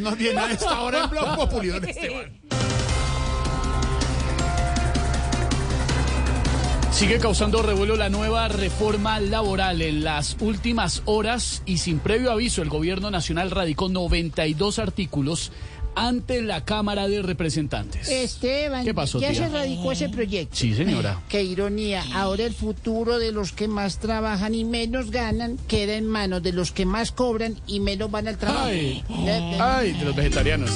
Más bien a esta hora en Blog Populi, Esteban. Sigue causando revuelo la nueva reforma laboral. En las últimas horas y sin previo aviso, el gobierno nacional radicó 92 artículos ante la Cámara de Representantes. Esteban, ¿Qué pasó, ya tía? se radicó ese proyecto. Sí, señora. Qué ironía. Ahora el futuro de los que más trabajan y menos ganan queda en manos de los que más cobran y menos van al trabajo. Ay, ay, de los vegetarianos.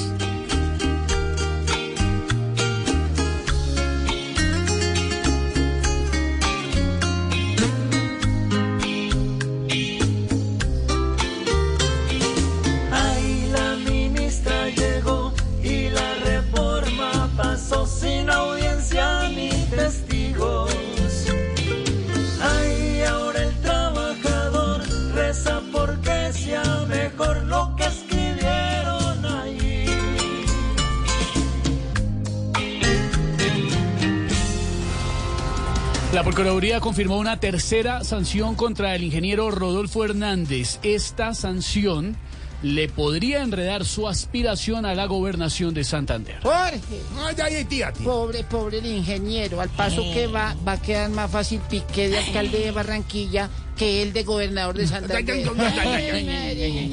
La Procuraduría confirmó una tercera sanción contra el ingeniero Rodolfo Hernández. Esta sanción le podría enredar su aspiración a la gobernación de Santander. Jorge, Ay, ay, tía, tía. pobre, pobre el ingeniero. Al paso que va, va a quedar más fácil Piqué de alcalde de Barranquilla que él de gobernador de Santander. Ay,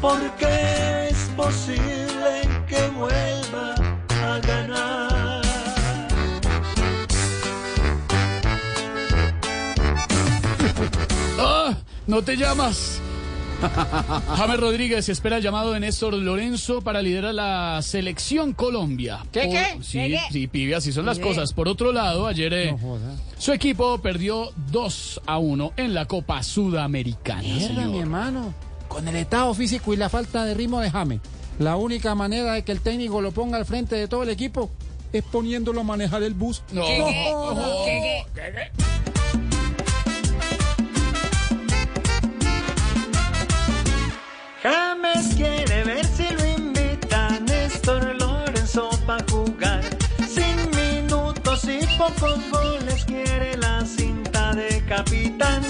Porque es posible que vuelva a ganar. ¡Ah! ¡No te llamas! James Rodríguez espera el llamado de Néstor Lorenzo para liderar la selección Colombia. ¿Qué, Por- qué? Sí, ¿Qué, qué? sí, pibe, así son las ¿Qué? cosas. Por otro lado, ayer eh, su equipo perdió 2 a 1 en la Copa Sudamericana. Mierda, señor. mi hermano. Con el estado físico y la falta de ritmo de James, la única manera de que el técnico lo ponga al frente de todo el equipo es poniéndolo a manejar el bus. No, joda. no, ¿qué, qué? James quiere ver si lo invita Néstor Lorenzo para jugar. Sin minutos y pocos goles quiere la cinta de capitán.